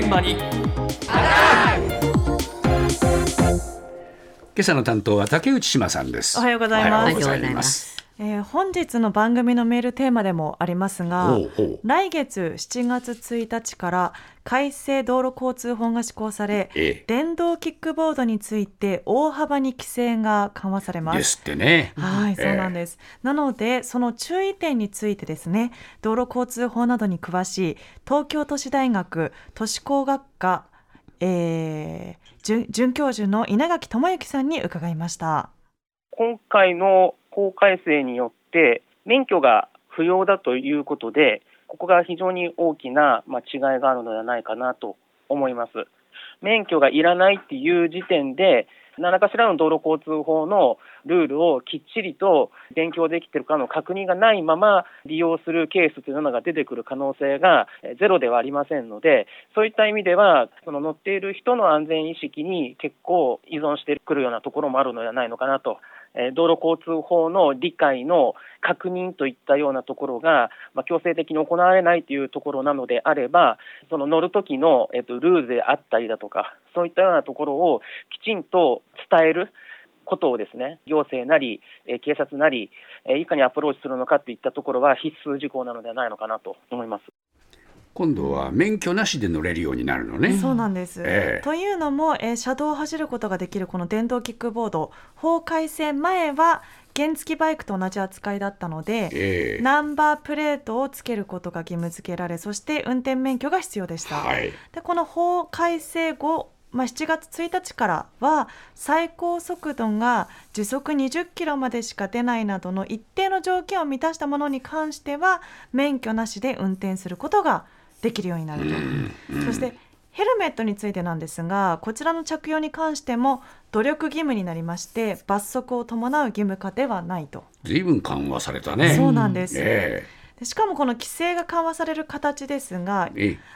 現場に。今朝の担当は竹内島さんです。おはようございますえー、本日の番組のメールテーマでもありますが来月7月1日から改正道路交通法が施行され、ええ、電動キックボードについて大幅に規制が緩和されます。ですってね。はい、そうなんです。え、なのでその注意点についてですね道路交通法などに詳しい東京都市大学都市工学科、えー、准教授の稲垣智之さんに伺いました。今回の法改正によって免許が不要だということで、ここが非常に大きな、違いがあるのではないかなと思います。免許がいらないっていう時点で、何らかしらの道路交通法のルールをきっちりと勉強できているかの確認がないまま利用するケースというのが出てくる可能性がゼロではありませんので、そういった意味では、その乗っている人の安全意識に結構依存してくるようなところもあるのではないのかなと道路交通法の理解の確認といったようなところが、まあ、強制的に行われないというところなのであれば、その乗るときの、えっと、ルールであったりだとか、そういったようなところをきちんと伝える。ことをですね行政なり、え警察なり、えいかにアプローチするのかといったところは必須事項なのではないのかなと思います。今度は免許なしで乗れるようになるのね。そうなんです、えー、というのも、えー、車道を走ることができるこの電動キックボード法改正前は原付バイクと同じ扱いだったので、えー、ナンバープレートをつけることが義務付けられそして運転免許が必要でした。はい、でこの法改正後まあ、7月1日からは最高速度が時速20キロまでしか出ないなどの一定の条件を満たしたものに関しては免許なしで運転することができるようになると。そしてヘルメットについてなんですがこちらの着用に関しても努力義務になりまして罰則を伴う義務化ではないと。随分緩和されたね。そうなんです。えーしかもこの規制が緩和される形ですが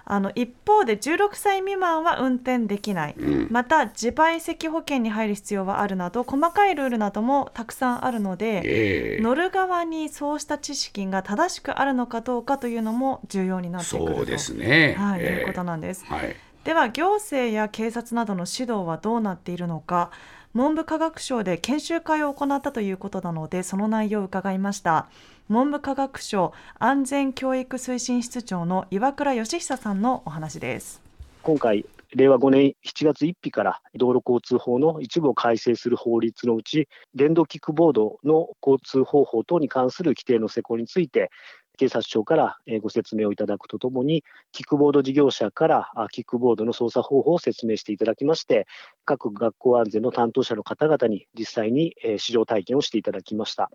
あの一方で16歳未満は運転できない、うん、また自賠責保険に入る必要はあるなど細かいルールなどもたくさんあるので、えー、乗る側にそうした知識が正しくあるのかどうかというのも重要になってくると。そうですね、はい、えー、いうことなんです。はいでは行政や警察などの指導はどうなっているのか文部科学省で研修会を行ったということなのでその内容を伺いました。文部科学省安全教育推進室長の岩倉義久さんのお話です。今回令和5年7月1日から道路交通法の一部を改正する法律のうち、電動キックボードの交通方法等に関する規定の施行について、警察庁からご説明をいただくとともに、キックボード事業者からキックボードの操作方法を説明していただきまして、各学校安全の担当者の方々に実際に試乗体験をしていただきました。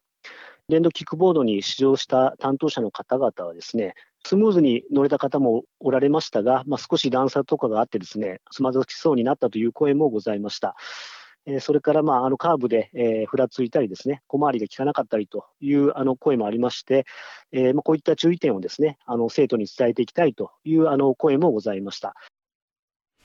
電動キックボードに試乗した担当者の方々はですね、スムーズに乗れた方もおられましたが、まあ、少し段差とかがあってですね、つまずきそうになったという声もございました。えそれから、まあ、あのカーブで、え、ふらついたりですね、小回りが効かなかったりというあの声もありまして、え、ま、こういった注意点をですね、あの生徒に伝えていきたいというあの声もございました。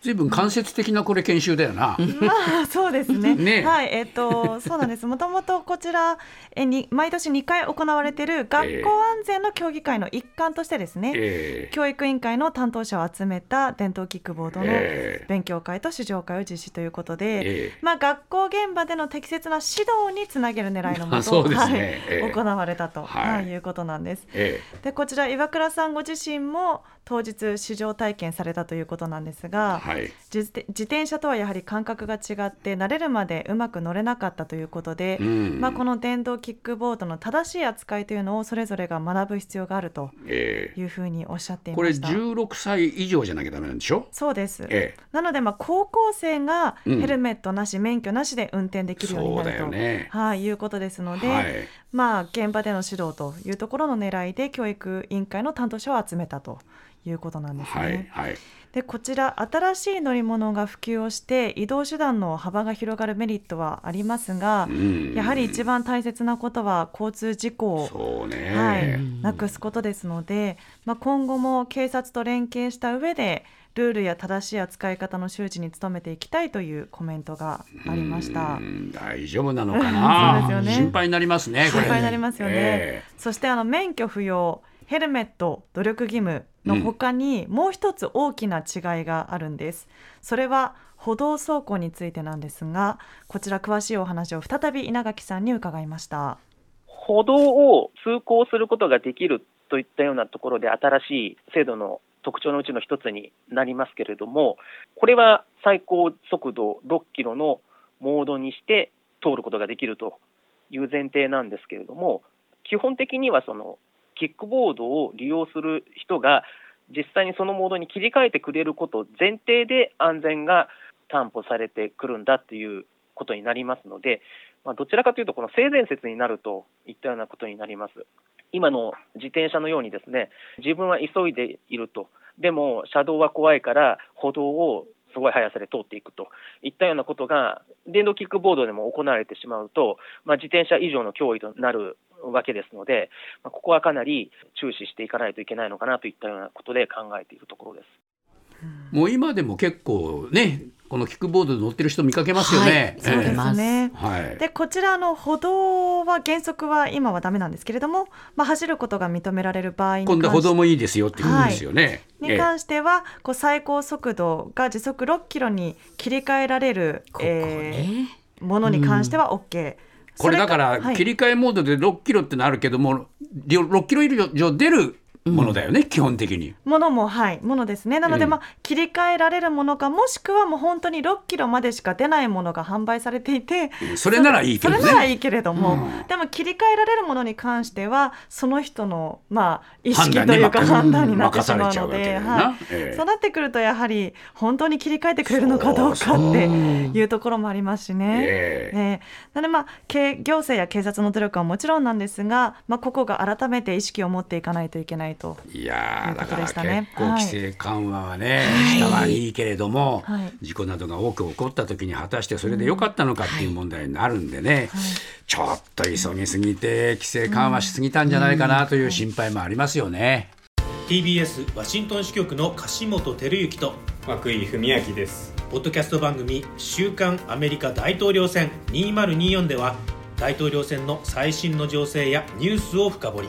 随分間接的なこれ研修だよな。まあそうですね。ね。はいえっ、ー、とそうなんです。もともとこちらえに毎年2回行われている学校安全の協議会の一環としてですね、えー、教育委員会の担当者を集めた伝統キックボードの勉強会と試乗会を実施ということで、えー、まあ学校現場での適切な指導につなげる狙いのもと、ね、はい、行われたと、はい、いうことなんです。でこちら岩倉さんご自身も当日試乗体験されたということなんですが、はい、自転車とはやはり感覚が違って慣れるまでうまく乗れなかったということで、うん、まあ、この電動キックボードの正しい扱いというのをそれぞれが学ぶ必要があるというふうにおっしゃっていました、えー、これ16歳以上じゃなきゃダメなんでしょ？そうです、えー、なのでまあ高校生がヘルメットなし、うん、免許なしで運転できるようになると、ね、はい、いうことですので、はい、まあ、現場での指導というところの狙いで教育委員会の担当者を集めたということなんですね。はい、はい、でこちら新しい乗り物が普及をして移動手段の幅が広がるメリットはありますが、やはり一番大切なことは交通事故を、ね、はい、なくすことですので、まあ、今後も警察と連携した上でルールや正しい扱い方の周知に努めていきたいというコメントがありました。大丈夫なのかな？そうですよ、ね、心配になりますね心配になりますよね、えー、そしてあの免許不要ヘルメット努力義務の他にもう一つ大きな違いがあるんです。それは歩道走行についてなんですが、こちら詳しいお話を再び稲垣さんに伺いました。歩道を通行することができるといったようなところで新しい制度の特徴のうちの一つになりますけれども、これは最高速度6キロのモードにして通ることができるという前提なんですけれども、基本的にはそのキックボードを利用する人が実際にそのモードに切り替えてくれること前提で安全が担保されてくるんだということになりますので、まあ、どちらかというと、この性善説になるといったようなことになります。今の自転車のようにですね、自分は急いでいると、でも車道は怖いから歩道をすごい速さで通っていくといったようなことが、電動キックボードでも行われてしまうと、まあ、自転車以上の脅威となるわけですので、まあ、ここはかなり注視していかないといけないのかなといったようなことで考えているところです。もう今でも結構ねこのキックボードで乗ってる人見かけますよね。はい、そうですね。はい、でこちらの歩道は原則は今はダメなんですけれども、まあ走ることが認められる場合に今度歩道もいいですよっていうことですよね。はい、に関しては、こう最高速度が時速6キロに切り替えられる、ここえー、ものに関しては OK。うんこれだから切り替えモードで6キロってのあるけども、6キロ以上出るものだよね、うん、基本的に。ものもはい。ものですね。なので、まあ、切り替えられるものかもしくはもう本当に6キロまでしか出ないものが販売されていてそれならいいけど、ね、それならいいけれども、うん、でも切り替えられるものに関してはその人の、まあ、意識というか判断にな。ってしまうので、はいえー、そうなってくるとやはり本当に切り替えてくれるのかどうかっていうところもありますしね。えー、えー、なので、まあ、行政や警察の努力はもちろんなんですが、まあ、ここが改めて意識を持っていかないといけないといやだから結構規制緩和はね、したはいいけれども、はい、事故などが多く起こった時に果たしてそれでよかったのかっていう問題になるんでね、はい、ちょっと急ぎすぎて規制緩和しすぎたんじゃないかなという心配もありますよね。TBS ワシントン支局の樫本照之と涌井文明です。ポッドキャスト番組「週刊アメリカ大統領選2024」では大統領選の最新の情勢やニュースを深掘り